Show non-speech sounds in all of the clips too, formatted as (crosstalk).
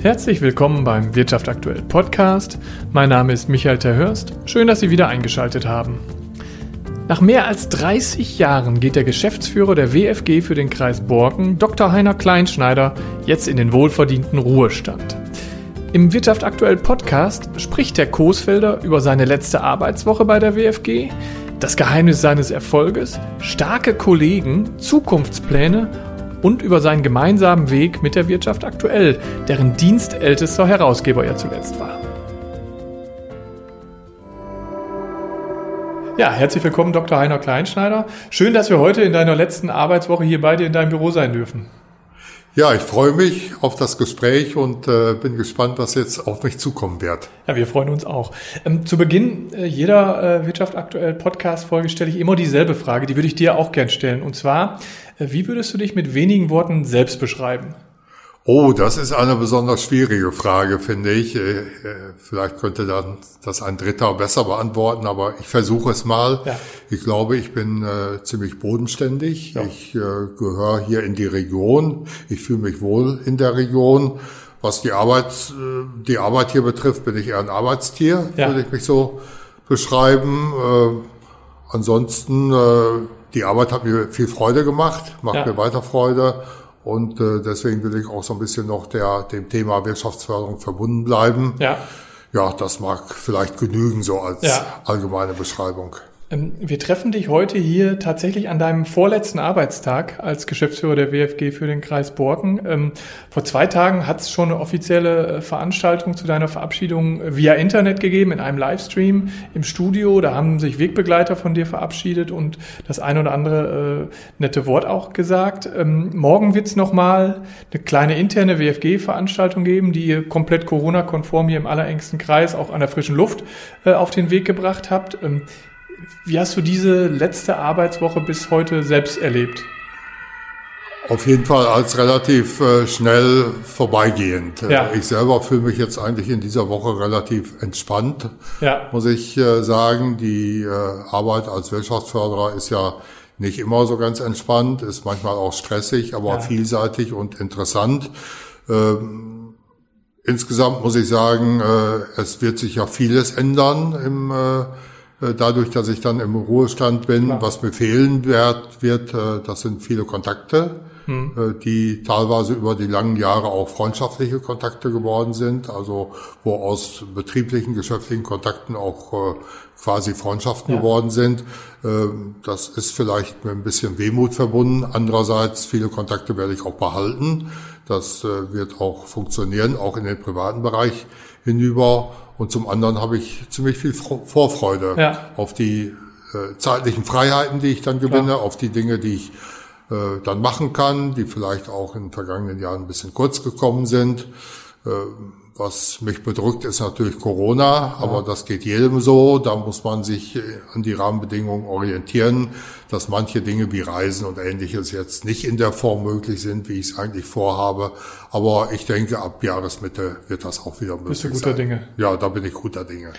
Herzlich willkommen beim Wirtschaft aktuell Podcast. Mein Name ist Michael Terhörst. Schön, dass Sie wieder eingeschaltet haben. Nach mehr als 30 Jahren geht der Geschäftsführer der WFG für den Kreis Borken, Dr. Heiner Kleinschneider, jetzt in den wohlverdienten Ruhestand. Im Wirtschaft aktuell Podcast spricht der Coesfelder über seine letzte Arbeitswoche bei der WFG, das Geheimnis seines Erfolges, starke Kollegen, Zukunftspläne und über seinen gemeinsamen Weg mit der Wirtschaft aktuell, deren dienstältester Herausgeber er zuletzt war. Ja, herzlich willkommen, Dr. Heiner Kleinschneider. Schön, dass wir heute in deiner letzten Arbeitswoche hier bei dir in deinem Büro sein dürfen. Ja, ich freue mich auf das Gespräch und äh, bin gespannt, was jetzt auf mich zukommen wird. Ja, wir freuen uns auch. Ähm, zu Beginn äh, jeder äh, Wirtschaft aktuell Podcast-Folge stelle ich immer dieselbe Frage, die würde ich dir auch gern stellen. Und zwar, äh, wie würdest du dich mit wenigen Worten selbst beschreiben? Oh, das ist eine besonders schwierige Frage, finde ich. Äh, äh, vielleicht könnte dann das ein Dritter besser beantworten, aber ich versuche es mal. Ja. Ich glaube, ich bin äh, ziemlich bodenständig. Ja. Ich äh, gehöre hier in die Region. Ich fühle mich wohl in der Region. Was die Arbeit, äh, die Arbeit hier betrifft, bin ich eher ein Arbeitstier, ja. würde ich mich so beschreiben. Äh, ansonsten, die Arbeit hat mir viel Freude gemacht, macht mir weiter Freude und äh, deswegen will ich auch so ein bisschen noch der, dem Thema Wirtschaftsförderung verbunden bleiben. Ja. Ja, das mag vielleicht genügen so als ja. allgemeine Beschreibung. Ähm, wir treffen dich heute hier tatsächlich an deinem vorletzten Arbeitstag als Geschäftsführer der WFG für den Kreis Borken. Ähm, vor zwei Tagen hat es schon eine offizielle äh, Veranstaltung zu deiner Verabschiedung via Internet gegeben, in einem Livestream im Studio. Da haben sich Wegbegleiter von dir verabschiedet und das ein oder andere äh, nette Wort auch gesagt. Ähm, morgen wird es nochmal eine kleine interne WFG-Veranstaltung geben, die ihr komplett Corona-konform hier im allerengsten Kreis auch an der frischen Luft äh, auf den Weg gebracht habt. Wie hast du diese letzte Arbeitswoche bis heute selbst erlebt? Auf jeden Fall als relativ äh, schnell vorbeigehend. Ja. Ich selber fühle mich jetzt eigentlich in dieser Woche relativ entspannt, ja. muss ich äh, sagen. Die äh, Arbeit als Wirtschaftsförderer ist ja nicht immer so ganz entspannt, ist manchmal auch stressig, aber ja. vielseitig und interessant. Ähm, insgesamt muss ich sagen, äh, es wird sich ja vieles ändern im äh, äh, dadurch, dass ich dann im Ruhestand bin, Klar. was mir fehlen wird, wird, äh, das sind viele Kontakte, hm. die teilweise über die langen Jahre auch freundschaftliche Kontakte geworden sind, also wo aus betrieblichen, geschäftlichen Kontakten auch quasi Freundschaften ja. geworden sind. Ähm, das ist vielleicht mit ein bisschen Wehmut verbunden. Andererseits, viele Kontakte werde ich auch behalten. Das wird auch funktionieren, auch in den privaten Bereich hinüber. Und zum anderen habe ich ziemlich viel Vorfreude ja. auf die äh, zeitlichen Freiheiten, die ich dann gewinne, Klar. auf die Dinge, die ich äh, dann machen kann, die vielleicht auch in den vergangenen Jahren ein bisschen kurz gekommen sind. Äh, was mich bedrückt, ist natürlich Corona, aber das geht jedem so. Da muss man sich äh, an die Rahmenbedingungen orientieren, dass manche Dinge wie Reisen und ähnliches jetzt nicht in der Form möglich sind, wie ich es eigentlich vorhabe. Aber ich denke, ab Jahresmitte wird das auch wieder möglich sein. Bist du guter sein. Dinge? Ja, da bin ich guter Dinge.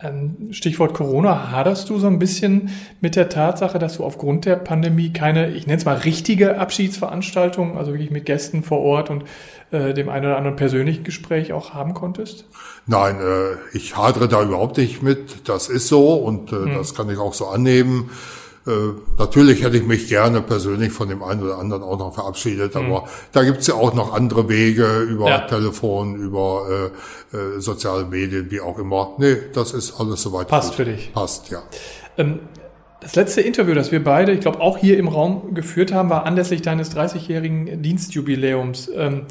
Ähm, Stichwort Corona, haderst du so ein bisschen mit der Tatsache, dass du aufgrund der Pandemie keine, ich nenne es mal richtige Abschiedsveranstaltung, also wirklich mit Gästen vor Ort und äh, dem einen oder anderen persönlichen Gespräch auch haben konntest? Nein, äh, ich hadere da überhaupt nicht mit. Das ist so und äh, hm. das kann ich auch so annehmen. Äh, natürlich hätte ich mich gerne persönlich von dem einen oder anderen auch noch verabschiedet, mhm. aber da gibt's ja auch noch andere Wege über ja. Telefon, über äh, äh, soziale Medien, wie auch immer. Nee, das ist alles soweit. Passt gut. für dich. Passt, ja. Ähm, das letzte Interview, das wir beide, ich glaube, auch hier im Raum geführt haben, war anlässlich deines 30-jährigen Dienstjubiläums. Ähm,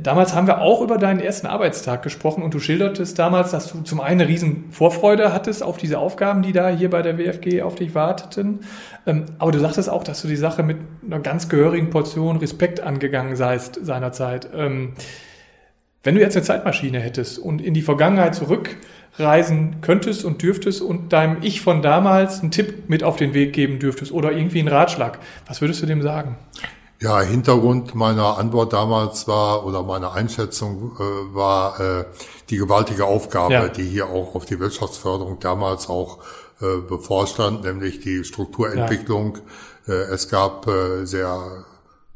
Damals haben wir auch über deinen ersten Arbeitstag gesprochen und du schildertest damals, dass du zum einen eine riesen Vorfreude hattest auf diese Aufgaben, die da hier bei der WFG auf dich warteten. Ähm, aber du sagtest auch, dass du die Sache mit einer ganz gehörigen Portion Respekt angegangen seist seinerzeit. Ähm, wenn du jetzt eine Zeitmaschine hättest und in die Vergangenheit zurückreisen könntest und dürftest und deinem Ich von damals einen Tipp mit auf den Weg geben dürftest oder irgendwie einen Ratschlag, was würdest du dem sagen? Ja, Hintergrund meiner Antwort damals war oder meiner Einschätzung äh, war äh, die gewaltige Aufgabe, ja. die hier auch auf die Wirtschaftsförderung damals auch äh, bevorstand, nämlich die Strukturentwicklung. Ja. Äh, es gab äh, sehr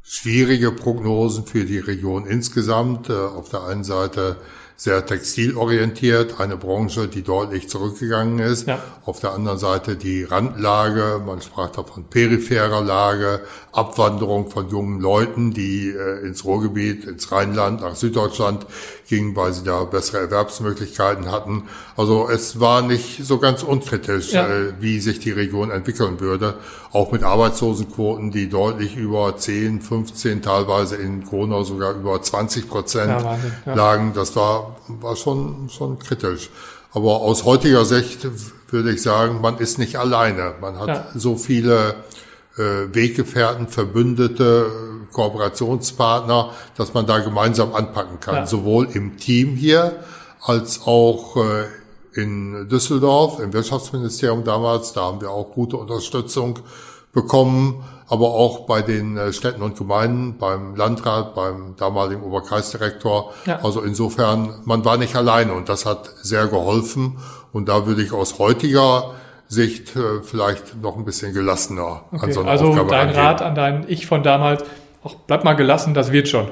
schwierige Prognosen für die Region insgesamt. Äh, auf der einen Seite sehr textilorientiert, eine Branche, die deutlich zurückgegangen ist. Ja. Auf der anderen Seite die Randlage, man sprach da von peripherer Lage, Abwanderung von jungen Leuten, die äh, ins Ruhrgebiet, ins Rheinland, nach Süddeutschland gingen, weil sie da bessere Erwerbsmöglichkeiten hatten. Also es war nicht so ganz unkritisch, ja. äh, wie sich die Region entwickeln würde. Auch mit Arbeitslosenquoten, die deutlich über 10, 15, teilweise in Corona sogar über 20 Prozent ja, lagen. Das war, war schon, schon kritisch. Aber aus heutiger Sicht würde ich sagen, man ist nicht alleine. Man hat so viele äh, Weggefährten, Verbündete, Kooperationspartner, dass man da gemeinsam anpacken kann. Ja. Sowohl im Team hier als auch äh, in Düsseldorf, im Wirtschaftsministerium damals, da haben wir auch gute Unterstützung bekommen, aber auch bei den äh, Städten und Gemeinden, beim Landrat, beim damaligen Oberkreisdirektor. Ja. Also insofern, man war nicht alleine und das hat sehr geholfen. Und da würde ich aus heutiger Sicht äh, vielleicht noch ein bisschen gelassener okay. an so eine also Aufgabe dein angehen. Rat an dein Ich von damals, auch bleib mal gelassen, das wird schon.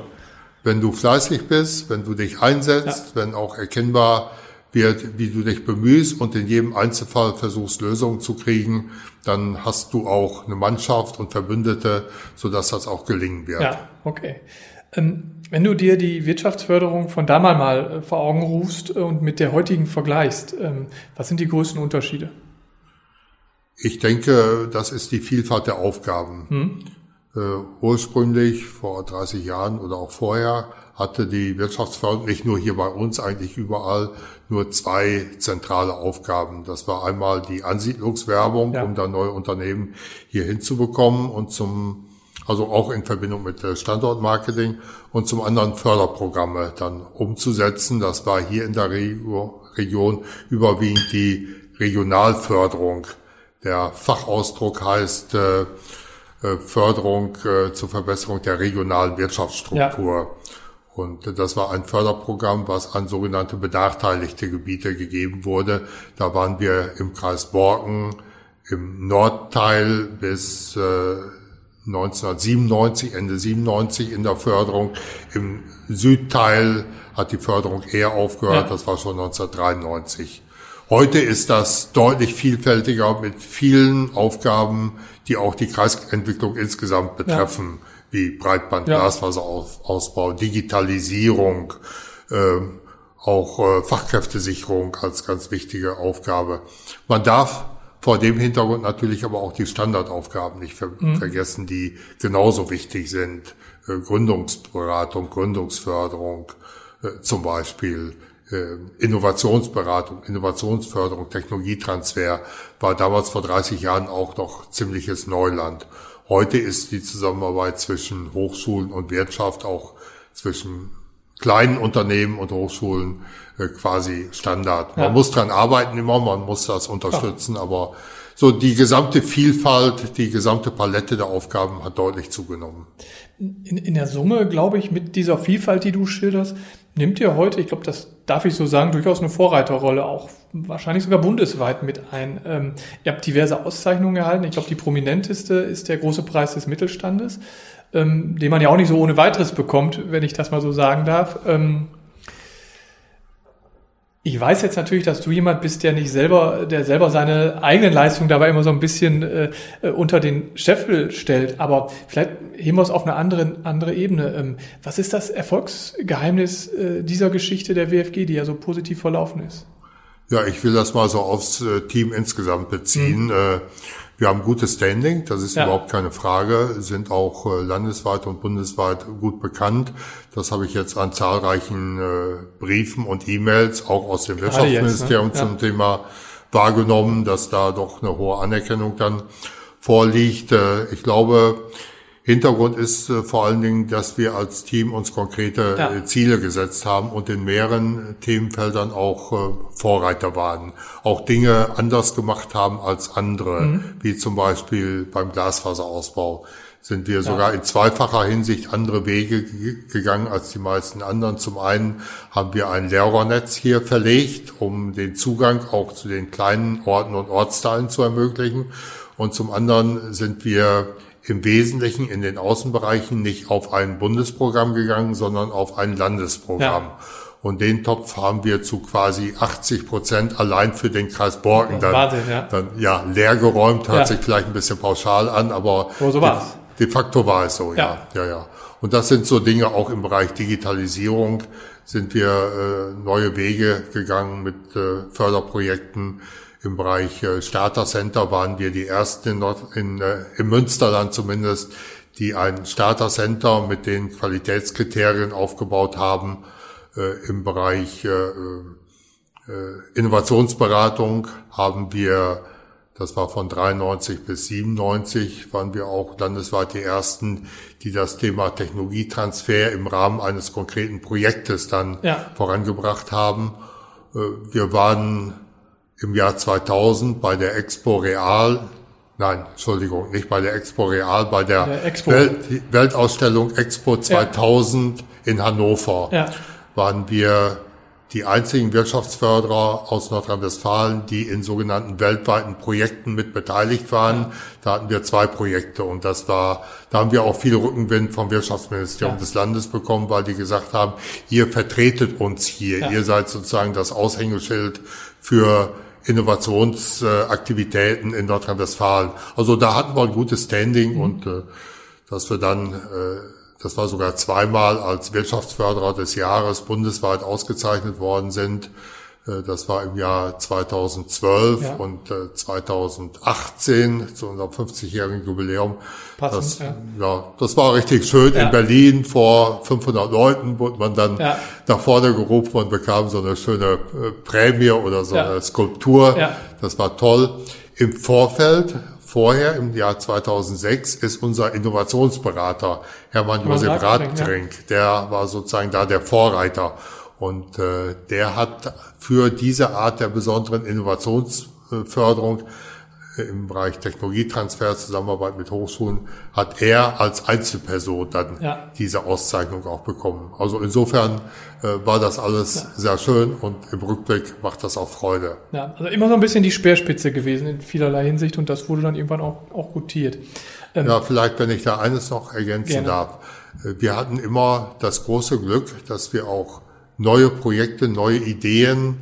Wenn du fleißig bist, wenn du dich einsetzt, ja. wenn auch erkennbar wird, wie du dich bemühst und in jedem Einzelfall versuchst, Lösungen zu kriegen, dann hast du auch eine Mannschaft und Verbündete, sodass das auch gelingen wird. Ja, okay. Ähm, wenn du dir die Wirtschaftsförderung von damals mal äh, vor Augen rufst und mit der heutigen vergleichst, ähm, was sind die größten Unterschiede? Ich denke, das ist die Vielfalt der Aufgaben. Hm. Äh, ursprünglich, vor 30 Jahren oder auch vorher, hatte die Wirtschaftsförderung nicht nur hier bei uns, eigentlich überall nur zwei zentrale Aufgaben. Das war einmal die Ansiedlungswerbung, ja. um da neue Unternehmen hier hinzubekommen und zum, also auch in Verbindung mit Standortmarketing und zum anderen Förderprogramme dann umzusetzen. Das war hier in der Region überwiegend die Regionalförderung der Fachausdruck heißt äh, äh, Förderung äh, zur Verbesserung der regionalen Wirtschaftsstruktur. Ja. Und das war ein Förderprogramm, was an sogenannte benachteiligte Gebiete gegeben wurde. Da waren wir im Kreis Borken im Nordteil bis äh, 1997, Ende 97 in der Förderung. Im Südteil hat die Förderung eher aufgehört, ja. das war schon 1993. Heute ist das deutlich vielfältiger mit vielen Aufgaben, die auch die Kreisentwicklung insgesamt betreffen, ja. Wie Breitband, ja. Glasfaserausbau, Digitalisierung, äh, auch äh, Fachkräftesicherung als ganz wichtige Aufgabe. Man darf vor dem Hintergrund natürlich aber auch die Standardaufgaben nicht ver mhm. vergessen, die genauso wichtig sind. Äh, Gründungsberatung, Gründungsförderung äh, zum Beispiel, äh, Innovationsberatung, Innovationsförderung, Technologietransfer war damals vor 30 Jahren auch noch ziemliches Neuland. Heute ist die Zusammenarbeit zwischen Hochschulen und Wirtschaft auch zwischen kleinen Unternehmen und Hochschulen äh, quasi Standard. Man ja. muss dran arbeiten immer, man muss das unterstützen, ja. aber so die gesamte Vielfalt, die gesamte Palette der Aufgaben hat deutlich zugenommen. In, in der Summe, glaube ich, mit dieser Vielfalt, die du schilderst, nimmt ihr heute, ich glaube, das darf ich so sagen, durchaus eine Vorreiterrolle, auch wahrscheinlich sogar bundesweit mit ein. Ähm, ihr habt diverse Auszeichnungen erhalten. Ich glaube, die prominenteste ist der große Preis des Mittelstandes, ähm, den man ja auch nicht so ohne weiteres bekommt, wenn ich das mal so sagen darf. Ähm, ich weiß jetzt natürlich, dass du jemand bist, der nicht selber, der selber seine eigenen Leistungen dabei immer so ein bisschen äh, äh, unter den Scheffel stellt. Aber vielleicht heben wir es auf eine andere, andere Ebene. Ähm, was ist das Erfolgsgeheimnis äh, dieser Geschichte der WFG, die ja so positiv verlaufen ist? Ja, ich will das mal so aufs äh, Team insgesamt beziehen. Mhm. Wir haben gutes Standing, das ist ja. überhaupt keine Frage, sind auch äh, landesweit und bundesweit gut bekannt. Das habe ich jetzt an zahlreichen äh, Briefen und E-Mails auch aus dem Wirtschaftsministerium jetzt, ne? ja. zum Thema wahrgenommen, dass da doch eine hohe Anerkennung dann vorliegt. Äh, ich glaube, Hintergrund ist äh, vor allen Dingen, dass wir als Team uns konkrete ja. äh, Ziele gesetzt haben und in mehreren Themenfeldern auch äh, Vorreiter waren. Auch Dinge anders gemacht haben als andere, mhm. wie zum Beispiel beim Glasfaserausbau sind wir ja. sogar in zweifacher Hinsicht andere Wege gegangen als die meisten anderen. Zum einen haben wir ein Lehrernetz hier verlegt, um den Zugang auch zu den kleinen Orten und Ortsteilen zu ermöglichen. Und zum anderen sind wir im Wesentlichen in den Außenbereichen nicht auf ein Bundesprogramm gegangen, sondern auf ein Landesprogramm. Ja. Und den Topf haben wir zu quasi 80 Prozent allein für den Kreis Borken dann, Wahnsinn, ja. dann ja, leer geräumt, hört ja. sich vielleicht ein bisschen pauschal an, aber oh, so de, de facto war es so, ja. ja. ja, ja. Und das sind so Dinge auch im Bereich Digitalisierung sind wir äh, neue Wege gegangen mit äh, Förderprojekten. Im Bereich äh, Starter Center waren wir die ersten in, Nord in, äh, im Münsterland zumindest, die ein Starter Center mit den Qualitätskriterien aufgebaut haben äh, Im Bereich äh, äh, Innovationsberatung haben wir, das war von 93 bis 97, waren wir auch landesweit die ersten, die das Thema Technologietransfer im Rahmen eines konkreten Projektes dann ja. vorangebracht haben. Äh, wir waren im Jahr 2000 bei der Expo Real Nein, Entschuldigung, nicht bei der Expo Real, bei der, der Welt, Weltausstellung Expo 2000 ja. in Hannover. Ja waren wir die einzigen Wirtschaftsförderer aus Nordrhein-Westfalen, die in sogenannten weltweiten Projekten mit beteiligt waren. Da hatten wir zwei Projekte und das war, da haben wir auch viel Rückenwind vom Wirtschaftsministerium ja. des Landes bekommen, weil die gesagt haben, ihr vertretet uns hier, ja. ihr seid sozusagen das Aushängeschild für Innovationsaktivitäten in Nordrhein-Westfalen. Also da hatten wir ein gutes Standing mhm. und äh, dass wir dann äh, das war sogar zweimal als Wirtschaftsförderer des Jahres bundesweit ausgezeichnet worden sind. Äh, das war im Jahr 2012 ja. und 2018 äh, zu unserem 50-jährigen Jubiläum. Passend, das, ja. ja. das war richtig schön. Ja. In Berlin vor 500 Leuten wurde man dann nach vorne gerufen und bekam so eine schöne äh, Prämie oder so eine Skulptur. Das war toll. Im Vorfeld vorher, im Jahr 2006, ist unser Innovationsberater Hermann Josef Radtrink. Ja. Der war sozusagen da der Vorreiter. Und äh, der hat für diese Art der besonderen Innovationsförderung im Bereich Technologietransfer, Zusammenarbeit mit Hochschulen, hat er als Einzelperson dann ja. diese Auszeichnung auch bekommen. Also insofern äh, war das alles ja. sehr schön und im Rückblick macht das auch Freude. Ja, also immer so ein bisschen die Speerspitze gewesen in vielerlei Hinsicht und das wurde dann irgendwann auch, auch gutiert. Ähm, ja, vielleicht, wenn ich da eines noch ergänzen gerne. darf. Äh, wir hatten immer das große Glück, dass wir auch neue Projekte, neue Ideen,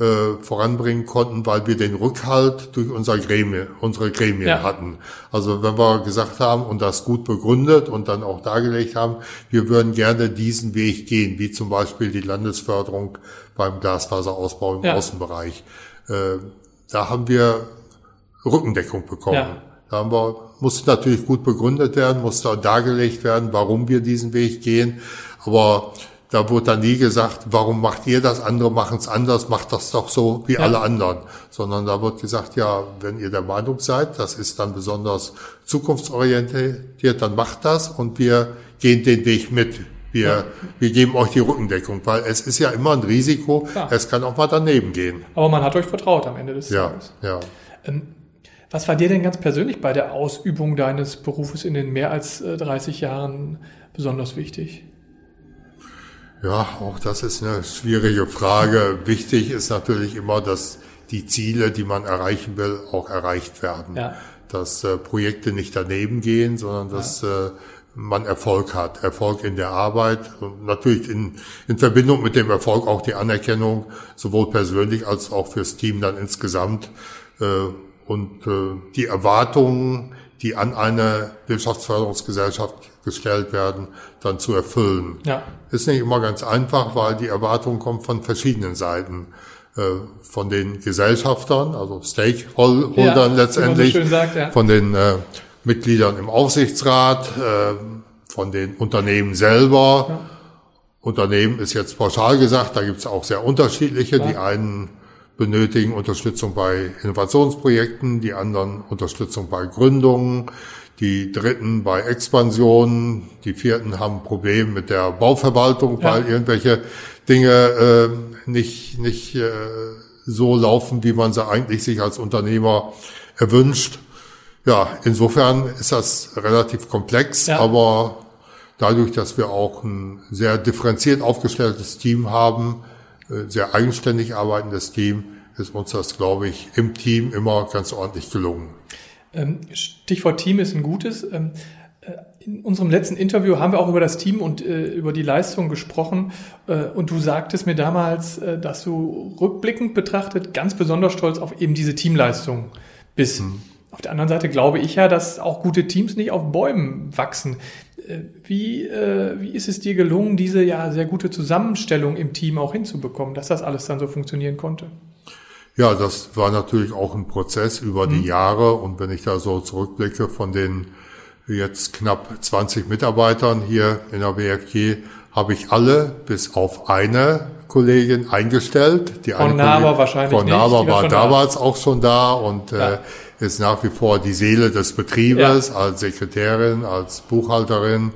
äh, voranbringen konnten, weil wir den Rückhalt durch unser Gremien, unsere Gremien ja. hatten. Also wenn wir gesagt haben und das gut begründet und dann auch dargelegt haben, wir würden gerne diesen Weg gehen, wie zum Beispiel die Landesförderung beim Glasfaserausbau im ja. Außenbereich. Äh, da haben wir Rückendeckung bekommen. Ja. Da haben wir, musste natürlich gut begründet werden, musste dargelegt werden, warum wir diesen Weg gehen. Aber da wurde dann nie gesagt, warum macht ihr das, andere machen es anders, macht das doch so wie ja. alle anderen. Sondern da wird gesagt, ja, wenn ihr der Meinung seid, das ist dann besonders zukunftsorientiert, dann macht das und wir gehen den Weg mit. Wir, ja. wir geben euch die Rückendeckung, weil es ist ja immer ein Risiko, ja. es kann auch mal daneben gehen. Aber man hat euch vertraut am Ende des ja, Tages. Ja. Ähm, was war dir denn ganz persönlich bei der Ausübung deines Berufes in den mehr als 30 äh, Jahren besonders wichtig? Ja, auch das ist eine schwierige Frage. Wichtig ist natürlich immer, dass die Ziele, die man erreichen will, auch erreicht werden. Ja. Dass äh, Projekte nicht daneben gehen, sondern dass ja. äh, man Erfolg hat. Erfolg in der Arbeit und natürlich in, in Verbindung mit dem Erfolg auch die Anerkennung, sowohl persönlich als auch fürs Team dann insgesamt. Äh, und äh, die Erwartungen, die an eine Wirtschaftsförderungsgesellschaft gestellt werden, dann zu erfüllen. Ja. Ist nicht immer ganz einfach, weil die Erwartung kommt von verschiedenen Seiten. Äh, von den Gesellschaftern, also Stakeholdern ja, letztendlich, so sagt, ja. von den äh, Mitgliedern im Aufsichtsrat, äh, von den Unternehmen selber. Ja. Unternehmen ist jetzt pauschal gesagt, da gibt es auch sehr unterschiedliche. Die einen benötigen Unterstützung bei Innovationsprojekten, die anderen Unterstützung bei Gründungen, die dritten bei Expansion, die vierten haben Probleme mit der Bauverwaltung, ja. weil irgendwelche Dinge äh, nicht, nicht äh, so laufen, wie man sie eigentlich sich als Unternehmer erwünscht. Ja, insofern ist das relativ komplex, ja. aber dadurch, dass wir auch ein sehr differenziert aufgestelltes Team haben, sehr eigenständig arbeitendes Team, ist uns das, glaube ich, im Team immer ganz ordentlich gelungen. Ähm, Stichwort Team ist ein gutes. Ähm, äh, in unserem letzten Interview haben wir auch über das Team und äh, über die Leistung gesprochen. Äh, und du sagtest mir damals, äh, dass du rückblickend betrachtet ganz besonders stolz auf eben diese Teamleistung bist. Mhm. Auf der anderen Seite glaube ich ja, dass auch gute Teams nicht auf Bäumen wachsen. Äh, wie, äh, wie ist es dir gelungen, diese ja sehr gute Zusammenstellung im Team auch hinzubekommen, dass das alles dann so funktionieren konnte? Ja, das war natürlich auch ein Prozess über die mhm. Jahre. Und wenn ich da so zurückblicke von den jetzt knapp 20 Mitarbeitern hier in der BFG, habe ich alle bis auf eine Kollegin eingestellt. Die Kollegin, wahrscheinlich Frau Naber war damals da. auch schon da und ja. äh, ist nach wie vor die Seele des Betriebes ja. als Sekretärin, als Buchhalterin,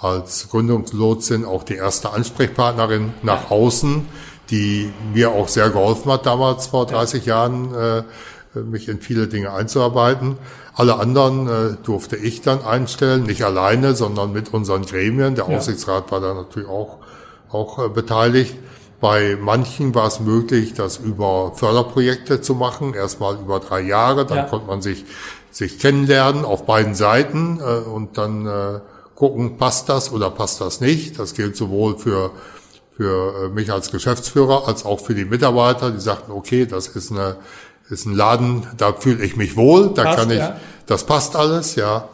als Gründungslotsin, auch die erste Ansprechpartnerin nach außen die mir auch sehr geholfen hat damals vor 30 ja. Jahren, äh, mich in viele Dinge einzuarbeiten. Alle anderen äh, durfte ich dann einstellen, nicht alleine, sondern mit unseren Gremien. Der ja. Aufsichtsrat war da natürlich auch, auch äh, beteiligt. Bei manchen war es möglich, das über Förderprojekte zu machen, erstmal über drei Jahre, dann ja. konnte man sich, sich kennenlernen auf beiden Seiten äh, und dann äh, gucken, passt das oder passt das nicht. Das gilt sowohl für für äh, mich als Geschäftsführer als auch für die Mitarbeiter, die sagten, okay, das ist eine ist ein Laden, da fühle ich mich wohl, da passt, kann ich, ja. das passt alles, ja.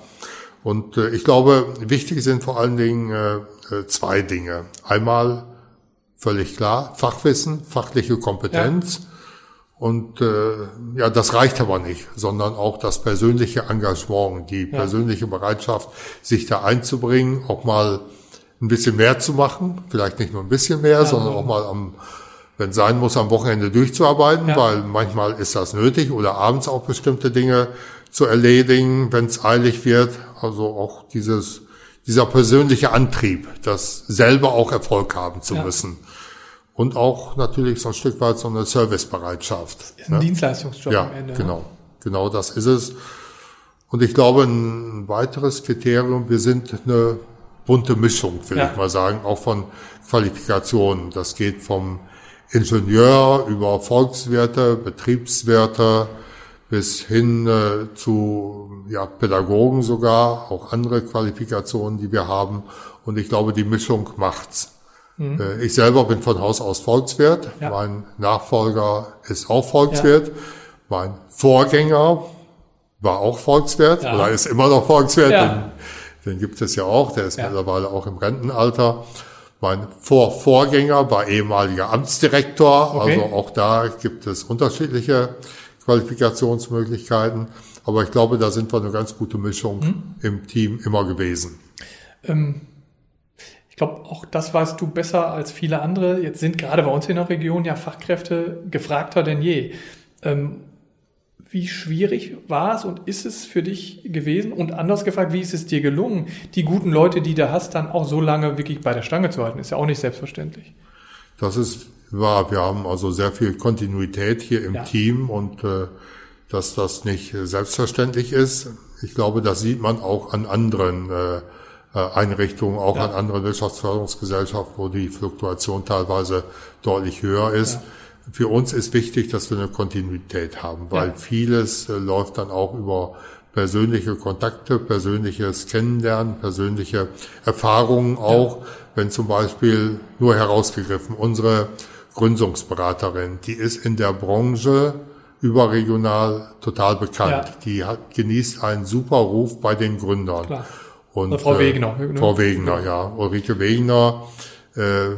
Und äh, ich glaube, wichtig sind vor allen Dingen äh, äh, zwei Dinge. Einmal völlig klar, Fachwissen, fachliche Kompetenz. Ja. Und äh, ja, das reicht aber nicht, sondern auch das persönliche Engagement, die ja. persönliche Bereitschaft, sich da einzubringen, auch mal ein bisschen mehr zu machen, vielleicht nicht nur ein bisschen mehr, sondern auch mal am, wenn sein muss, am Wochenende durchzuarbeiten, ja. weil manchmal ist das nötig oder abends auch bestimmte Dinge zu erledigen, wenn es eilig wird. Also auch dieses, dieser persönliche Antrieb, das selber auch Erfolg haben zu ja. müssen. Und auch natürlich so ein Stück weit so eine Servicebereitschaft. Das ist ein ne? Dienstleistungsjob ja, am Ende. Ne? Genau, genau das ist es. Und ich glaube, ein weiteres Kriterium, wir sind eine bunte Mischung, will ja. ich mal sagen, auch von Qualifikationen. Das geht vom Ingenieur über Volkswirte, Betriebswirte bis hin äh, zu ja, Pädagogen sogar, auch andere Qualifikationen, die wir haben. Und ich glaube, die Mischung macht's. Mhm. Äh, ich selber bin von Haus aus Volkswirt. Ja. Mein Nachfolger ist auch Volkswirt. Ja. Mein Vorgänger war auch Volkswirt ja. oder ist immer noch Volkswirt. Ja. Den gibt es ja auch, der ist mittlerweile auch im Rentenalter. Mein Vorvorgänger war ehemaliger Amtsdirektor, okay. also auch da gibt es unterschiedliche Qualifikationsmöglichkeiten. Aber ich glaube, da sind wir eine ganz gute Mischung mhm. im Team immer gewesen. Ähm, ich glaube, auch das weißt du besser als viele andere. Jetzt sind gerade bei uns in der Region ja Fachkräfte gefragter denn je. Ähm, wie schwierig war es und ist es für dich gewesen? Und anders gefragt, wie ist es dir gelungen, die guten Leute, die du hast, dann auch so lange wirklich bei der Stange zu halten? Ist ja auch nicht selbstverständlich. Das ist wahr. Wir haben also sehr viel Kontinuität hier im ja. Team und äh, dass das nicht selbstverständlich ist. Ich glaube, das sieht man auch an anderen äh, äh Einrichtungen, auch ja. an anderen Wirtschaftsförderungsgesellschaften, wo die Fluktuation teilweise deutlich höher ist. Ja für uns ist wichtig, dass wir eine Kontinuität haben, weil ja. vieles äh, läuft dann auch über persönliche Kontakte, persönliches Kennenlernen, persönliche Erfahrungen auch, ja. wenn zum Beispiel nur herausgegriffen unsere Gründungsberaterin, die ist in der Branche überregional total bekannt. Ja. Die hat, genießt einen super Ruf bei den Gründern. Klar. Und, Frau Wegener. Äh, Frau Wegener, ja. Ulrike Wegener, äh,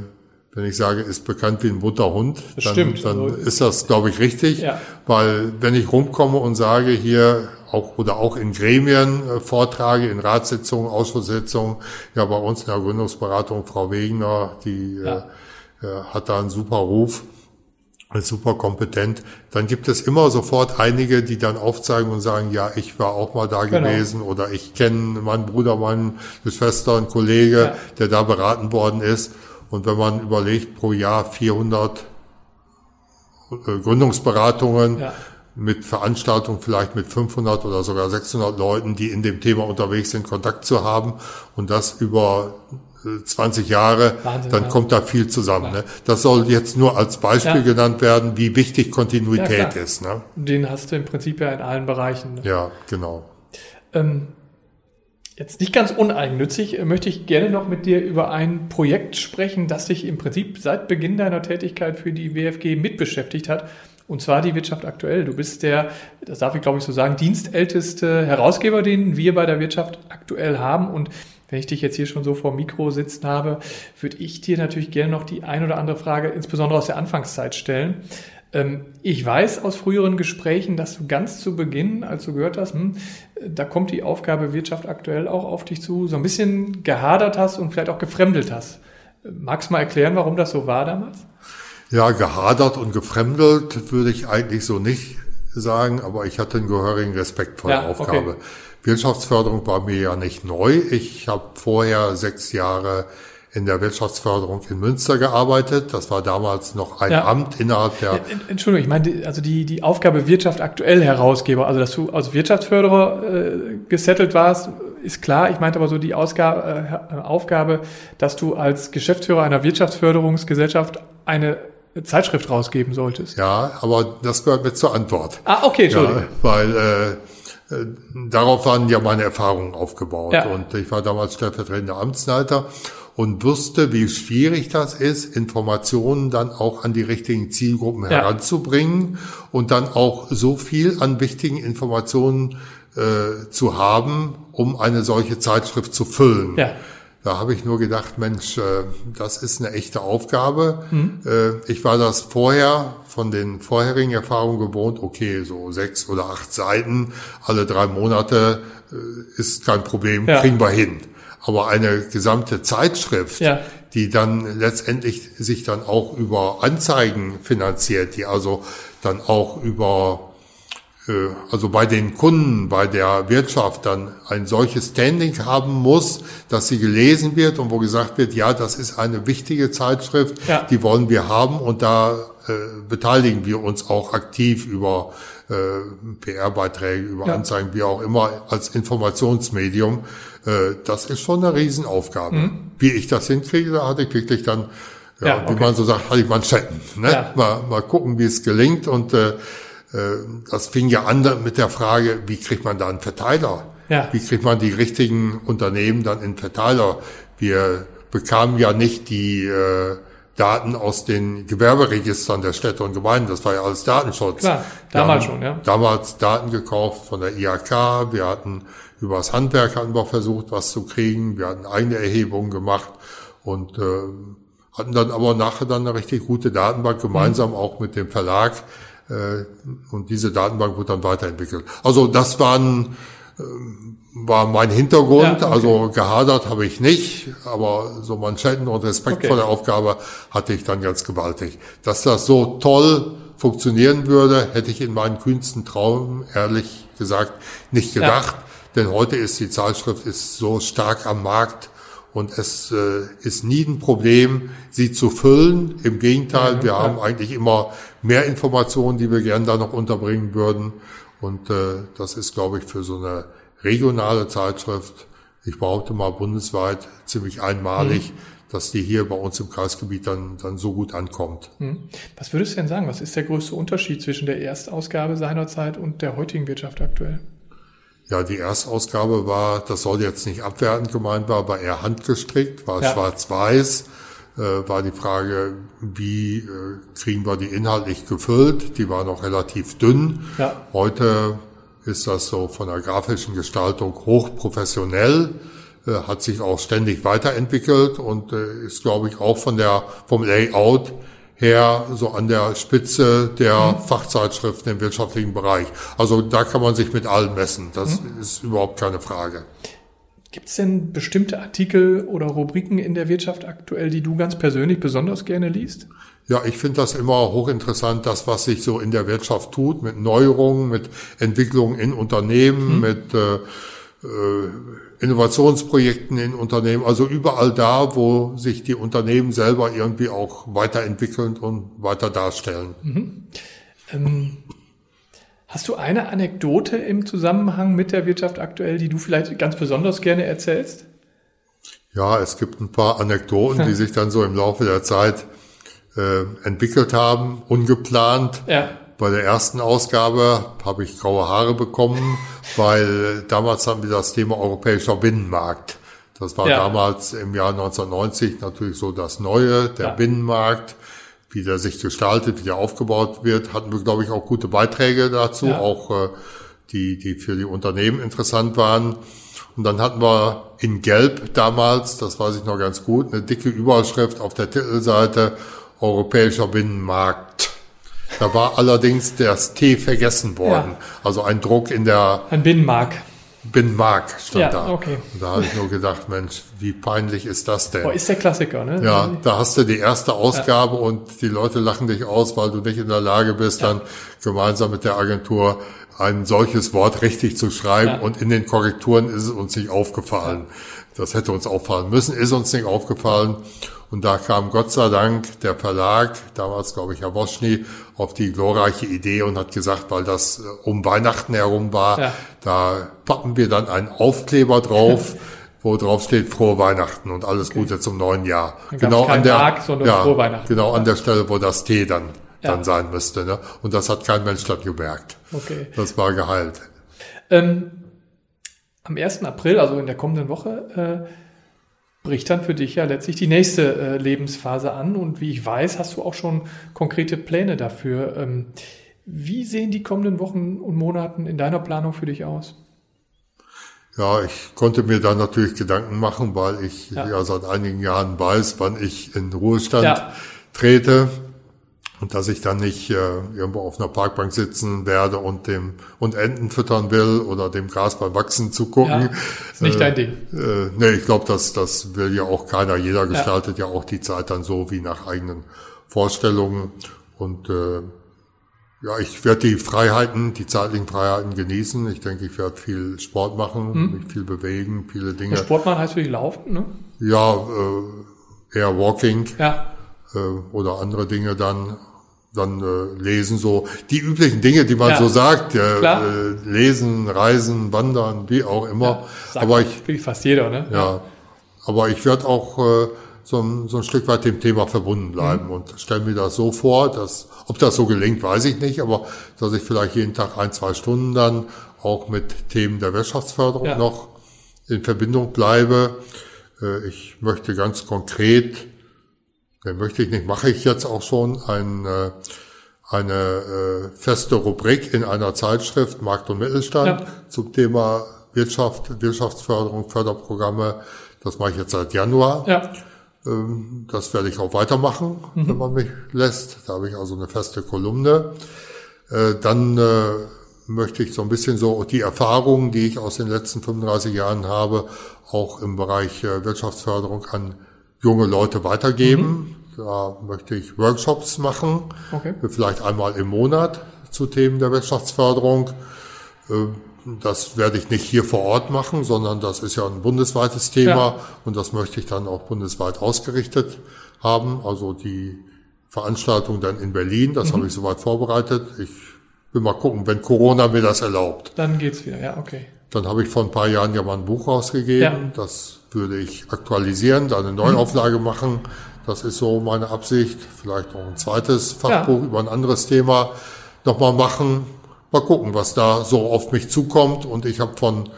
wenn ich sage, ist bekannt wie ein Butterhund, dann, stimmt, dann also, ist das, glaube ich, richtig. Ja. Weil wenn ich rumkomme und sage hier auch oder auch in Gremien äh, vortrage, in Ratssitzungen, Ausschusssitzungen, ja bei uns in der Gründungsberatung Frau Wegner, die äh, ja. äh, hat da einen super Ruf, ist super kompetent, dann gibt es immer sofort einige, die dann aufzeigen und sagen, ja, ich war auch mal da genau. gewesen oder ich kenne meinen Bruder, meine Schwester, einen Kollege, ja. der da beraten worden ist. Und wenn man überlegt, pro Jahr 400 äh, Gründungsberatungen, ja. mit Veranstaltungen vielleicht mit 500 oder sogar 600 Leuten, die in dem Thema unterwegs sind, Kontakt zu haben und das über 20 äh, Jahre, Wahnsinn, dann ja. kommt da viel zusammen. Ne? Das soll jetzt nur als Beispiel ja. genannt werden, wie wichtig Kontinuität ist. Ne? Den hast du im Prinzip ja in allen Bereichen. Ne? Ja, genau. Ähm, jetzt nicht ganz uneigennützig, äh, möchte ich gerne noch mit dir über ein Projekt sprechen, das dich im Prinzip seit Beginn deiner Tätigkeit für die WFG mitbeschäftigt hat. Und zwar die Wirtschaft aktuell. Du bist der, das darf ich glaube ich so sagen, dienstälteste Herausgeber, den wir bei der Wirtschaft aktuell haben. Und wenn ich dich jetzt hier schon so vor Mikro sitzen habe, würde ich dir natürlich gerne noch die ein oder andere Frage, insbesondere aus der Anfangszeit stellen. Ähm, ich weiß aus früheren Gesprächen, dass du ganz zu Beginn, als du gehört hast, hm, da kommt die Aufgabe Wirtschaft aktuell auch auf dich zu, so ein bisschen gehadert hast und vielleicht auch gefremdelt hast. Magst du mal erklären, warum das so war damals? Ja, gehadert und gefremdelt würde ich eigentlich so nicht sagen, aber ich hatte einen gehörigen Respekt vor ja, der Aufgabe. Okay. Wirtschaftsförderung war mir ja nicht neu. Ich habe vorher sechs Jahre in der Wirtschaftsförderung in Münster gearbeitet. Das war damals noch ein ja. Amt innerhalb der. Entschuldigung, ich meine, also die, die Aufgabe Wirtschaft aktuell Herausgeber, also dass du als Wirtschaftsförderer äh, gesettelt warst, ist klar. Ich meinte aber so die Ausgabe, äh, Aufgabe, dass du als Geschäftsführer einer Wirtschaftsförderungsgesellschaft eine Zeitschrift rausgeben solltest. Ja, aber das gehört mit zur Antwort. Ah, okay, Entschuldigung. Ja, weil äh, äh, darauf waren ja meine Erfahrungen aufgebaut. Ja. Und ich war damals stellvertretender Amtsleiter und wusste, wie schwierig das ist, Informationen dann auch an die richtigen Zielgruppen ja. heranzubringen und dann auch so viel an wichtigen Informationen äh, zu haben, um eine solche Zeitschrift zu füllen. Ja. Da habe ich nur gedacht, Mensch, äh, das ist eine echte Aufgabe. Mhm. Äh, ich war das vorher von den vorherigen Erfahrungen gewohnt, okay, so sechs oder acht Seiten alle drei Monate äh, ist kein Problem, ja. kriegen wir hin. Aber eine gesamte Zeitschrift, ja. die dann letztendlich sich dann auch über Anzeigen finanziert, die also dann auch über äh, also bei den Kunden, bei der Wirtschaft dann ein solches Standing haben muss, dass sie gelesen wird und wo gesagt wird, ja, das ist eine wichtige Zeitschrift, ja. die wollen wir haben und da äh, beteiligen wir uns auch aktiv über äh, PR-Beiträge, über ja. Anzeigen, wie auch immer, als Informationsmedium. Äh, das ist schon eine Riesenaufgabe. Mhm. Wie ich das hinkriege, da hatte ich wirklich dann, ja, ja okay. wie man so sagt, hatte ich Manschetten. Ne? Ja. Mal, mal gucken, wie es gelingt und äh, äh, das fing ja an mit der Frage, wie kriegt man da einen Verteiler? Ja. Wie kriegt man die richtigen Unternehmen dann in Verteiler? Wir bekamen ja nicht die äh, Daten aus den Gewerberegistern der Städte und Gemeinden. Das war ja alles Datenschutz. Klar, damals schon, ja. Damals Daten gekauft von der IHK. Wir hatten über das Handwerk hatten wir versucht, was zu kriegen. Wir hatten eigene Erhebungen gemacht und äh, hatten dann aber nachher dann eine richtig gute Datenbank gemeinsam mhm. auch mit dem Verlag äh, und diese Datenbank wird dann weiterentwickelt. Also das waren, äh, war mein Hintergrund. Ja, okay. Also gehadert habe ich nicht, aber so Manschetten und Respekt okay. vor der Aufgabe hatte ich dann ganz gewaltig. Dass das so toll funktionieren würde, hätte ich in meinen kühnsten Traum, ehrlich gesagt, nicht gedacht. Ja. Denn heute ist die Zeitschrift ist so stark am Markt und es äh, ist nie ein Problem, sie zu füllen. Im Gegenteil, ja, wir haben eigentlich immer mehr Informationen, die wir gerne da noch unterbringen würden. Und äh, das ist, glaube ich, für so eine regionale Zeitschrift, ich behaupte mal bundesweit, ziemlich einmalig, mhm. dass die hier bei uns im Kreisgebiet dann, dann so gut ankommt. Mhm. Was würdest du denn sagen? Was ist der größte Unterschied zwischen der Erstausgabe seinerzeit und der heutigen Wirtschaft aktuell? Ja, die Erstausgabe war, das soll jetzt nicht abwertend gemeint war, war eher handgestrickt, war ja. schwarz-weiß, äh, war die Frage, wie äh, kriegen wir die inhaltlich gefüllt? Die war noch relativ dünn. Ja. Heute ist das so von der grafischen Gestaltung hochprofessionell, äh, hat sich auch ständig weiterentwickelt und äh, ist, glaube ich, auch von der vom Layout her so an der Spitze der mhm. Fachzeitschriften im wirtschaftlichen Bereich. Also da kann man sich mit allen messen. Das mhm. ist überhaupt keine Frage. Gibt es denn bestimmte Artikel oder Rubriken in der Wirtschaft aktuell, die du ganz persönlich besonders gerne liest? Ja, ich finde das immer hochinteressant, das, was sich so in der Wirtschaft tut, mit Neuerungen, mit Entwicklungen in Unternehmen, mhm. mit äh, äh, Innovationsprojekten in Unternehmen, also überall da, wo sich die Unternehmen selber irgendwie auch weiterentwickeln und weiter darstellen. Mhm. Ähm, Hast du eine Anekdote im Zusammenhang mit der Wirtschaft aktuell, die du vielleicht ganz besonders gerne erzählst? Ja, es gibt ein paar Anekdoten, (laughs) die sich dann so im Laufe der Zeit äh, entwickelt haben, ungeplant. Ja. Bei der ersten Ausgabe habe ich graue Haare bekommen, (laughs) weil damals haben wir das Thema europäischer Binnenmarkt. Das war ja. damals im Jahr 1990 natürlich so das Neue, der ja. Binnenmarkt wie der sich gestaltet, wie der aufgebaut wird, hatten wir, glaube ich, auch gute Beiträge dazu, ja. auch äh, die, die für die Unternehmen interessant waren. Und dann hatten wir in Gelb damals, das weiß ich noch ganz gut, eine dicke Überschrift auf der Titelseite Europäischer Binnenmarkt. Da war allerdings das T vergessen worden. Ja. Also ein Druck in der... Ein Binnenmarkt. Binnenmark stand ja, da. Okay. Und da habe ich nur gedacht, Mensch, wie peinlich ist das denn? Boah, ist der Klassiker, ne? Ja, da hast du die erste Ausgabe ja. und die Leute lachen dich aus, weil du nicht in der Lage bist, dann gemeinsam mit der Agentur ein solches Wort richtig zu schreiben und in den Korrekturen ist es uns nicht aufgefallen. Das hätte uns auffallen müssen, ist uns nicht aufgefallen. Und da kam Gott sei Dank der Verlag, damals glaube ich Herr Woschny, auf die glorreiche Idee und hat gesagt, weil das äh, um Weihnachten herum war, ja. da pappen wir dann einen Aufkleber drauf. (laughs) wo drauf steht frohe Weihnachten und alles okay. Gute zum neuen Jahr. Dann genau an der Tag, ja, genau an der Stelle, wo das T dann ja. dann sein müsste. Ne? Und das hat kein Mensch dann gemerkt. Okay. Das war geheilt. Ähm, am 1. April, also in der kommenden Woche, äh, bricht dann für dich ja letztlich die nächste äh, Lebensphase an. Und wie ich weiß, hast du auch schon konkrete Pläne dafür. Ähm, wie sehen die kommenden Wochen und Monaten in deiner Planung für dich aus? Ja, ich konnte mir da natürlich Gedanken machen, weil ich ja, ja seit einigen Jahren weiß, wann ich in Ruhestand ja. trete und dass ich dann nicht äh, irgendwo auf einer Parkbank sitzen werde und dem und Enten füttern will oder dem Gras beim Wachsen zugucken. Ja, ist nicht äh, dein Ding. Äh, nee, ich glaube, das, das will ja auch keiner. Jeder gestaltet ja. ja auch die Zeit dann so wie nach eigenen Vorstellungen. Und äh, ja, ich werde die Freiheiten, die zeitlichen Freiheiten genießen. Ich denke, ich werde viel Sport machen, hm. mich viel bewegen, viele Dinge. Und Sport machen heißt für dich laufen, ne? Ja, äh, eher Walking. Ja. Äh, oder andere Dinge dann dann äh, lesen, so die üblichen Dinge, die man ja, so sagt, äh, äh, lesen, reisen, wandern, wie auch immer. Ja, aber ich fast jeder, ne? Ja, aber ich werde auch äh, so, ein, so ein Stück weit dem Thema verbunden bleiben mhm. und stelle mir das so vor, dass ob das so gelingt, weiß ich nicht, aber dass ich vielleicht jeden Tag ein, zwei Stunden dann auch mit Themen der Wirtschaftsförderung ja. noch in Verbindung bleibe. Äh, ich möchte ganz konkret den möchte ich nicht, mache ich jetzt auch schon ein, äh, eine äh, feste Rubrik in einer Zeitschrift Markt und Mittelstand ja. zum Thema Wirtschaft, Wirtschaftsförderung, Förderprogramme. Das mache ich jetzt seit Januar. Ja. Ähm, das werde ich auch weitermachen, mhm. wenn man mich lässt. Da habe ich also eine feste Kolumne. Äh, dann möchte ich so ein bisschen so die Erfahrungen, die ich aus den letzten 35 Jahren habe, auch im Bereich Wirtschaftsförderung an junge Leute weitergeben. Mhm. Da möchte ich Workshops machen, okay. vielleicht einmal im Monat zu Themen der Wirtschaftsförderung. Ähm, das werde ich nicht hier vor Ort machen, sondern das ist ja ein bundesweites Thema ja. und das möchte ich dann auch bundesweit ausgerichtet haben. Also die Veranstaltung dann in Berlin, das mhm. habe ich soweit vorbereitet. Ich will mal gucken, wenn Corona mir das erlaubt. Dann geht's wieder, ja, okay. Dann habe ich vor ein paar Jahren ja mal ein Buch rausgegeben. Ja. Das würde ich aktualisieren, da eine Neuauflage mhm. machen. Das ist so meine Absicht. Vielleicht noch ein zweites Fachbuch ja. über ein anderes Thema nochmal machen. Mal gucken, was da so auf mich zukommt. Und ich habe von,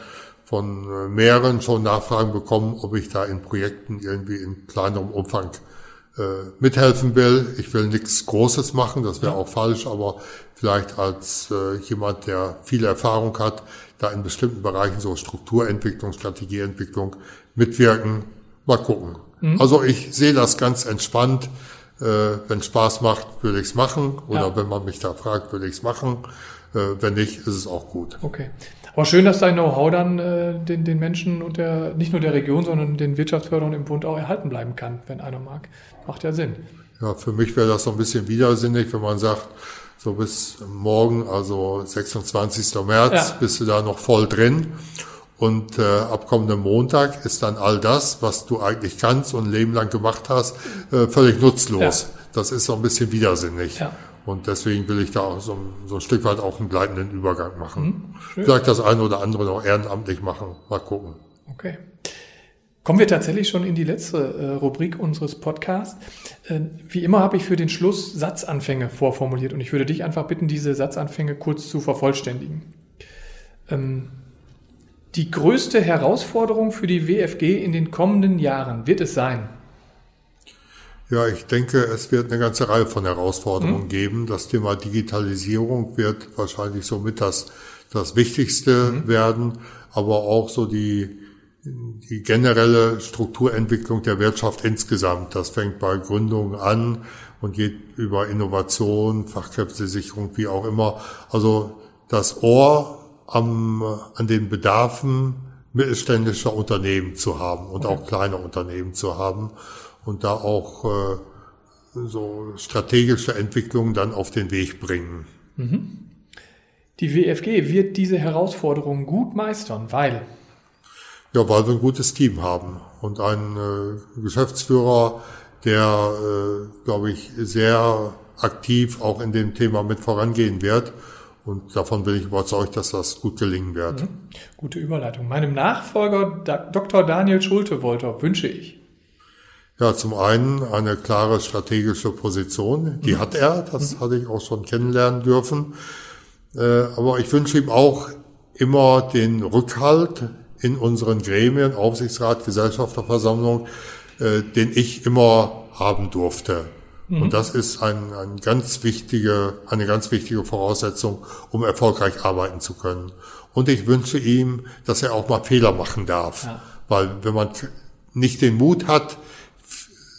von äh, mehreren schon Nachfragen bekommen, ob ich da in Projekten irgendwie in kleinerem Umfang mithelfen will. Ich will nichts Großes machen, das wäre auch falsch, aber vielleicht als äh, jemand, der viel Erfahrung hat, da in bestimmten Bereichen so Strukturentwicklung, Strategieentwicklung mitwirken. Mal gucken. Mhm. Also ich sehe das ganz entspannt. Äh, wenn Spaß macht, würde ich es machen. Oder ja. wenn man mich da fragt, würde ich es machen. Äh, wenn nicht, ist es auch gut. Okay. Aber schön, dass dein Know-how dann äh, den, den Menschen und der, nicht nur der Region, sondern den Wirtschaftsförderern im Bund auch erhalten bleiben kann, wenn einer mag. Macht ja Sinn. Ja, für mich wäre das so ein bisschen widersinnig, wenn man sagt, so bis morgen, also 26. März, ja. bist du da noch voll drin. Und äh, ab kommenden Montag ist dann all das, was du eigentlich kannst und ein Leben lang gemacht hast, äh, völlig nutzlos. Ja. Das ist so ein bisschen widersinnig. Ja. Und deswegen will ich da auch so, so ein Stück weit auch einen gleitenden Übergang machen. Mhm, Vielleicht das eine oder andere noch ehrenamtlich machen. Mal gucken. Okay. Kommen wir tatsächlich schon in die letzte äh, Rubrik unseres Podcasts. Äh, wie immer habe ich für den Schluss Satzanfänge vorformuliert und ich würde dich einfach bitten, diese Satzanfänge kurz zu vervollständigen. Ähm, die größte Herausforderung für die WFG in den kommenden Jahren wird es sein? Ja, ich denke, es wird eine ganze Reihe von Herausforderungen mhm. geben. Das Thema Digitalisierung wird wahrscheinlich somit das, das Wichtigste mhm. werden, aber auch so die, die generelle Strukturentwicklung der Wirtschaft insgesamt. Das fängt bei Gründungen an und geht über Innovation, Fachkräftesicherung, wie auch immer. Also das Ohr am, an den Bedarfen mittelständischer Unternehmen zu haben und okay. auch kleiner Unternehmen zu haben und da auch äh, so strategische Entwicklungen dann auf den Weg bringen. Mhm. Die WFG wird diese Herausforderungen gut meistern, weil? Ja, weil wir ein gutes Team haben und einen äh, Geschäftsführer, der, äh, glaube ich, sehr aktiv auch in dem Thema mit vorangehen wird. Und davon bin ich überzeugt, dass das gut gelingen wird. Mhm. Gute Überleitung. Meinem Nachfolger Dr. Daniel Schulte-Wolter wünsche ich ja, zum einen eine klare strategische Position, die mhm. hat er, das mhm. hatte ich auch schon kennenlernen dürfen. Äh, aber ich wünsche ihm auch immer den Rückhalt in unseren Gremien, Aufsichtsrat, Gesellschafterversammlung, äh, den ich immer haben durfte. Mhm. Und das ist ein, ein ganz wichtige, eine ganz wichtige Voraussetzung, um erfolgreich arbeiten zu können. Und ich wünsche ihm, dass er auch mal Fehler machen darf. Ja. Weil wenn man nicht den Mut hat,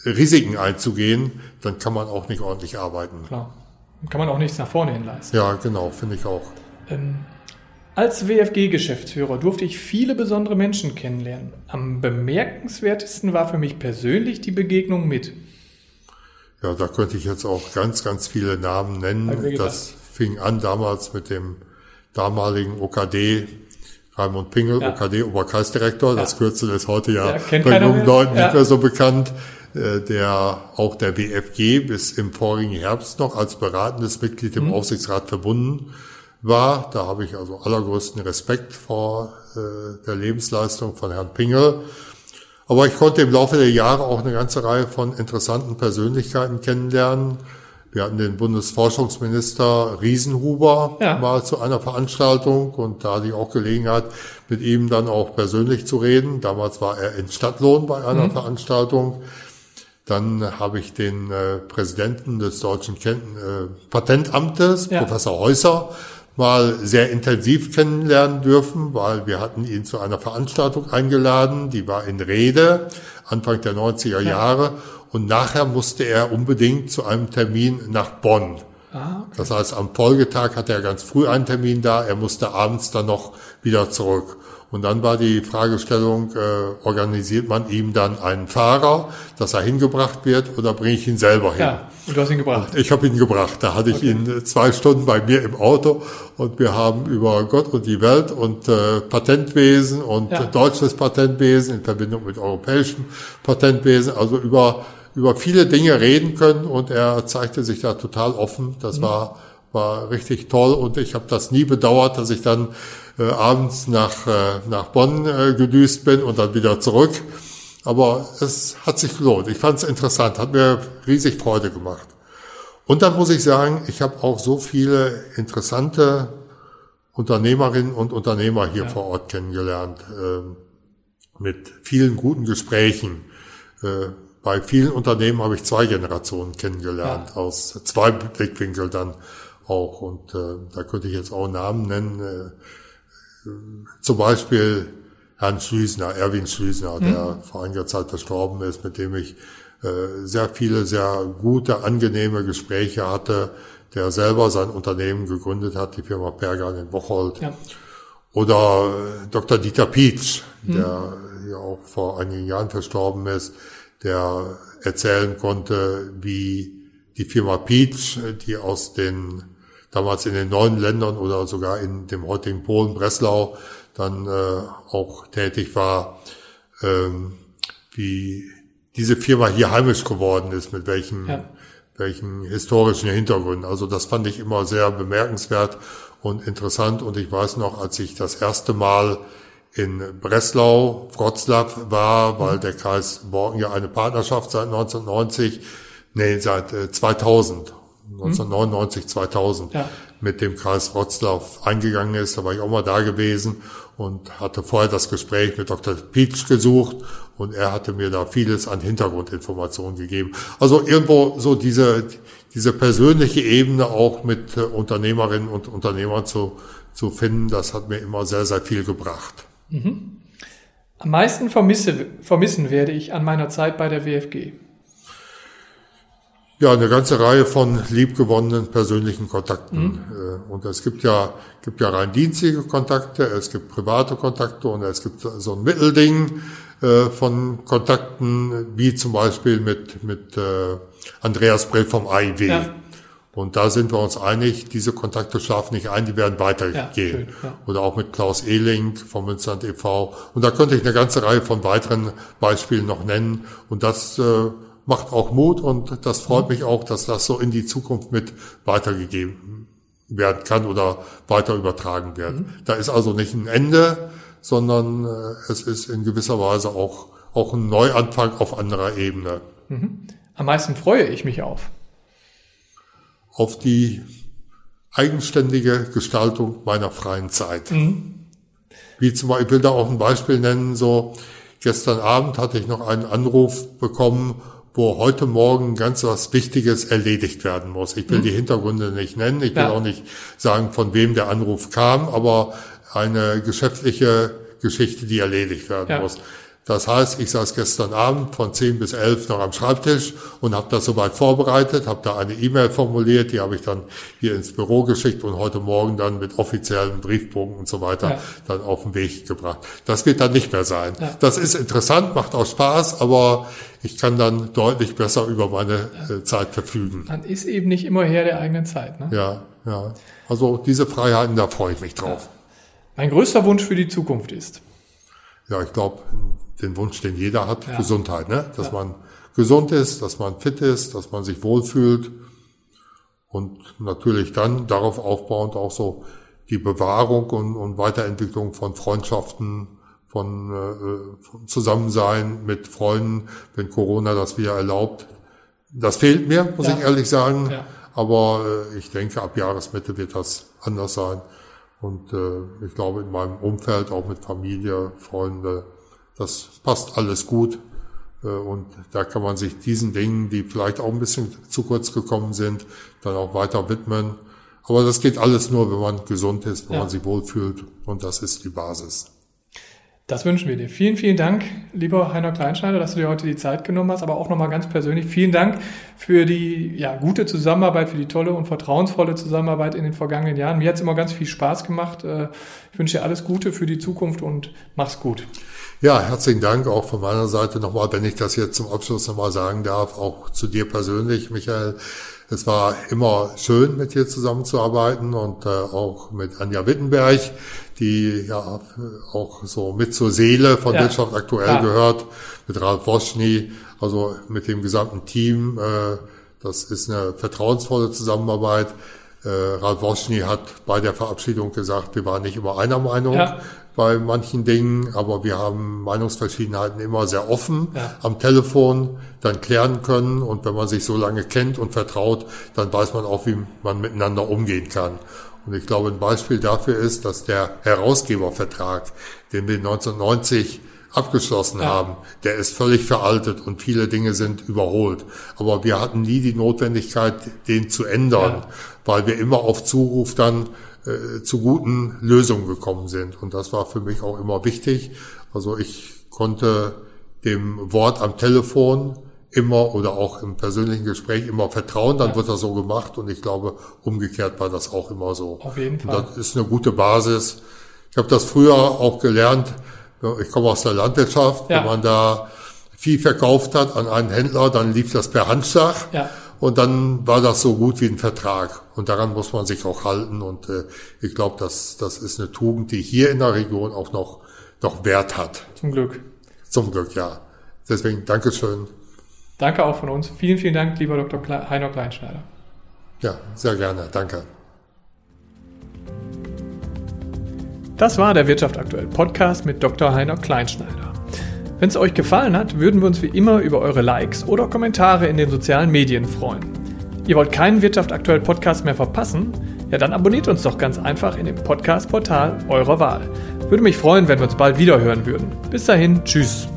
Risiken einzugehen, dann kann man auch nicht ordentlich arbeiten. Klar. Kann man auch nichts nach vorne hin leisten. Ja, genau, finde ich auch. Ähm, als WFG-Geschäftsführer durfte ich viele besondere Menschen kennenlernen. Am bemerkenswertesten war für mich persönlich die Begegnung mit. Ja, da könnte ich jetzt auch ganz, ganz viele Namen nennen. Das fing an damals mit dem damaligen OKD Raimund Pingel, ja. OKD Oberkreisdirektor. Ja. Das Kürzel ist heute ja, ja bei jungen Leuten nicht mehr so bekannt. Äh, der auch der BFG bis im vorigen Herbst noch als beratendes Mitglied im mhm. Aufsichtsrat verbunden war. Da habe ich also allergrößten Respekt vor äh, der Lebensleistung von Herrn Pingel. Aber ich konnte im Laufe der Jahre auch eine ganze Reihe von interessanten Persönlichkeiten kennenlernen. Wir hatten den Bundesforschungsminister Riesenhuber ja. mal zu einer Veranstaltung und da hatte ich auch Gelegenheit, mit ihm dann auch persönlich zu reden. Damals war er in Stadtlohn bei einer mhm. Veranstaltung. Dann habe ich den äh, Präsidenten des deutschen Ken äh, Patentamtes, ja. Professor Häuser, mal sehr intensiv kennenlernen dürfen, weil wir hatten ihn zu einer Veranstaltung eingeladen, die war in Rede, Anfang der 90er Jahre, ja. und nachher musste er unbedingt zu einem Termin nach Bonn. Ah, okay. Das heißt, am Folgetag hatte er ganz früh einen Termin da, er musste abends dann noch wieder zurück. Und dann war die Fragestellung, äh, organisiert man ihm dann einen Fahrer, dass er hingebracht wird oder bringe ich ihn selber hin? Ja, und du hast ihn gebracht. Und ich habe ihn gebracht. Da hatte ich okay. ihn äh, zwei Stunden bei mir im Auto und wir haben über Gott und die Welt und äh, Patentwesen und ja. deutsches Patentwesen in Verbindung mit europäischem Patentwesen, also über über viele Dinge reden können und er zeigte sich da total offen. Das mhm. war war richtig toll und ich habe das nie bedauert, dass ich dann äh, abends nach, äh, nach Bonn äh, gedüst bin und dann wieder zurück. Aber es hat sich gelohnt. Ich fand es interessant, hat mir riesig Freude gemacht. Und dann muss ich sagen, ich habe auch so viele interessante Unternehmerinnen und Unternehmer hier ja. vor Ort kennengelernt, äh, mit vielen guten Gesprächen. Äh, bei vielen Unternehmen habe ich zwei Generationen kennengelernt, ja. aus zwei Blickwinkeln dann auch. Und äh, da könnte ich jetzt auch Namen nennen. Äh, zum Beispiel Herrn Schlüsner, Erwin Schlüsner, mhm. der vor einiger Zeit verstorben ist, mit dem ich äh, sehr viele, sehr gute, angenehme Gespräche hatte, der selber sein Unternehmen gegründet hat, die Firma Pergan in Bocholt. Ja. Oder äh, Dr. Dieter Pietsch, mhm. der ja auch vor einigen Jahren verstorben ist, der erzählen konnte, wie die Firma Pietsch, die aus den damals in den neuen Ländern oder sogar in dem heutigen Polen, Breslau, dann äh, auch tätig war, ähm, wie diese Firma hier heimisch geworden ist, mit welchem, ja. welchen historischen Hintergründen. Also das fand ich immer sehr bemerkenswert und interessant. Und ich weiß noch, als ich das erste Mal in Breslau, Wroclaw war, weil der Kreis Borken ja eine Partnerschaft seit 1990, nee, seit 2000, 1999, 2000 ja. mit dem Kreis Wroclaw eingegangen ist. Da war ich auch mal da gewesen und hatte vorher das Gespräch mit Dr. Pietsch gesucht und er hatte mir da vieles an Hintergrundinformationen gegeben. Also irgendwo so diese, diese persönliche Ebene auch mit Unternehmerinnen und Unternehmern zu, zu finden, das hat mir immer sehr, sehr viel gebracht. Mhm. Am meisten vermisse, vermissen werde ich an meiner Zeit bei der WFG. Ja, eine ganze Reihe von liebgewonnenen persönlichen Kontakten. Mhm. Äh, und es gibt ja, gibt ja rein dienstliche Kontakte, es gibt private Kontakte und es gibt so ein Mittelding äh, von Kontakten, wie zum Beispiel mit, mit äh, Andreas Brell vom AIW. Ja. Und da sind wir uns einig, diese Kontakte schlafen nicht ein, die werden weitergehen. Ja, ja. Oder auch mit Klaus Ehling vom Münsterland e.V. Und da könnte ich eine ganze Reihe von weiteren Beispielen noch nennen. Und das macht auch Mut und das freut mhm. mich auch, dass das so in die Zukunft mit weitergegeben werden kann oder weiter übertragen wird. Mhm. Da ist also nicht ein Ende, sondern äh, es ist in gewisser Weise auch, auch ein Neuanfang auf anderer Ebene. Mhm. Am meisten freue ich mich auf auf die eigenständige Gestaltung meiner freien Zeit. Mhm. Wie zum Beispiel, ich will da auch ein Beispiel nennen, so gestern Abend hatte ich noch einen Anruf bekommen, wo heute Morgen ganz was Wichtiges erledigt werden muss. Ich will mhm. die Hintergründe nicht nennen, ich will ja. auch nicht sagen, von wem der Anruf kam, aber eine geschäftliche Geschichte, die erledigt werden ja. muss. Das heißt, ich saß gestern Abend von 10 bis 11 noch am Schreibtisch und habe das soweit vorbereitet, habe da eine E-Mail formuliert, die habe ich dann hier ins Büro geschickt und heute Morgen dann mit offiziellen Briefbogen und so weiter ja. dann auf den Weg gebracht. Das wird dann nicht mehr sein. Ja. Das ist interessant, macht auch Spaß, aber ich kann dann deutlich besser über meine ja. äh, Zeit verfügen. Man ist eben nicht immer Herr der eigenen Zeit. Ne? Ja, ja. Also diese Freiheiten, da freue ich mich drauf. Mein größter Wunsch für die Zukunft ist? Ja, ich glaube, den Wunsch, den jeder hat, ja. Gesundheit, ne? Dass ja. man gesund ist, dass man fit ist, dass man sich wohlfühlt und natürlich dann darauf aufbauend auch so die Bewahrung und, und Weiterentwicklung von Freundschaften, von, äh, von Zusammensein mit Freunden, wenn Corona das wieder erlaubt. Das fehlt mir, muss ja. ich ehrlich sagen. Ja. Aber äh, ich denke, ab Jahresmitte wird das anders sein. Und äh, ich glaube, in meinem Umfeld, auch mit Familie, Freunde, das passt alles gut. Äh, und da kann man sich diesen Dingen, die vielleicht auch ein bisschen zu kurz gekommen sind, dann auch weiter widmen. Aber das geht alles nur, wenn man gesund ist, wenn ja. man sich wohlfühlt. Und das ist die Basis. Das wünschen wir dir. Vielen, vielen Dank, lieber Heiner Kleinschneider, dass du dir heute die Zeit genommen hast, aber auch nochmal ganz persönlich vielen Dank für die ja, gute Zusammenarbeit, für die tolle und vertrauensvolle Zusammenarbeit in den vergangenen Jahren. Mir hat es immer ganz viel Spaß gemacht. Äh, ich wünsche dir alles Gute für die Zukunft und mach's gut. Ja, herzlichen Dank auch von meiner Seite nochmal, wenn ich das jetzt zum Abschluss nochmal sagen darf, auch zu dir persönlich, Michael. Es war immer schön, mit dir zusammenzuarbeiten und äh, auch mit Anja Wittenberg, die ja auch so mit zur Seele von ja. Wirtschaft aktuell ja. gehört, mit Ralf Woschny, also mit dem gesamten Team. Äh, das ist eine vertrauensvolle Zusammenarbeit. Äh, Ralf Woschny hat bei der Verabschiedung gesagt, wir waren nicht immer einer Meinung. Ja bei manchen Dingen, aber wir haben Meinungsverschiedenheiten immer sehr offen ja. am Telefon dann klären können und wenn man sich so lange kennt und vertraut, dann weiß man auch, wie man miteinander umgehen kann. Und ich glaube, ein Beispiel dafür ist, dass der Herausgebervertrag, den wir 1990 abgeschlossen ja. haben, der ist völlig veraltet und viele Dinge sind überholt. Aber wir hatten nie die Notwendigkeit, den zu ändern, ja. weil wir immer auf Zuruf dann äh, zu guten Lösungen gekommen sind. Und das war für mich auch immer wichtig. Also ich konnte dem Wort am Telefon immer oder auch im persönlichen Gespräch immer vertrauen, dann ja. wird das so gemacht und ich glaube, umgekehrt war das auch immer so. Auf jeden Fall. Und das ist eine gute Basis. Ich habe das früher auch gelernt, ich komme aus der Landwirtschaft, ja. wenn man da viel verkauft hat an einen Händler, dann lief das per Handschlag. Ja. Und dann war das so gut wie ein Vertrag. Und daran muss man sich auch halten. Und äh, ich glaube, das, das ist eine Tugend, die hier in der Region auch noch, noch Wert hat. Zum Glück. Zum Glück, ja. Deswegen Dankeschön. Danke auch von uns. Vielen, vielen Dank, lieber Dr. Heiner Kleinschneider. Ja, sehr gerne. Danke. Das war der Wirtschaft aktuell Podcast mit Dr. Heiner Kleinschneider. Wenn es euch gefallen hat, würden wir uns wie immer über eure Likes oder Kommentare in den sozialen Medien freuen. Ihr wollt keinen Wirtschaft aktuell Podcast mehr verpassen? Ja, dann abonniert uns doch ganz einfach in dem Podcast-Portal eurer Wahl. Würde mich freuen, wenn wir uns bald wieder hören würden. Bis dahin, tschüss.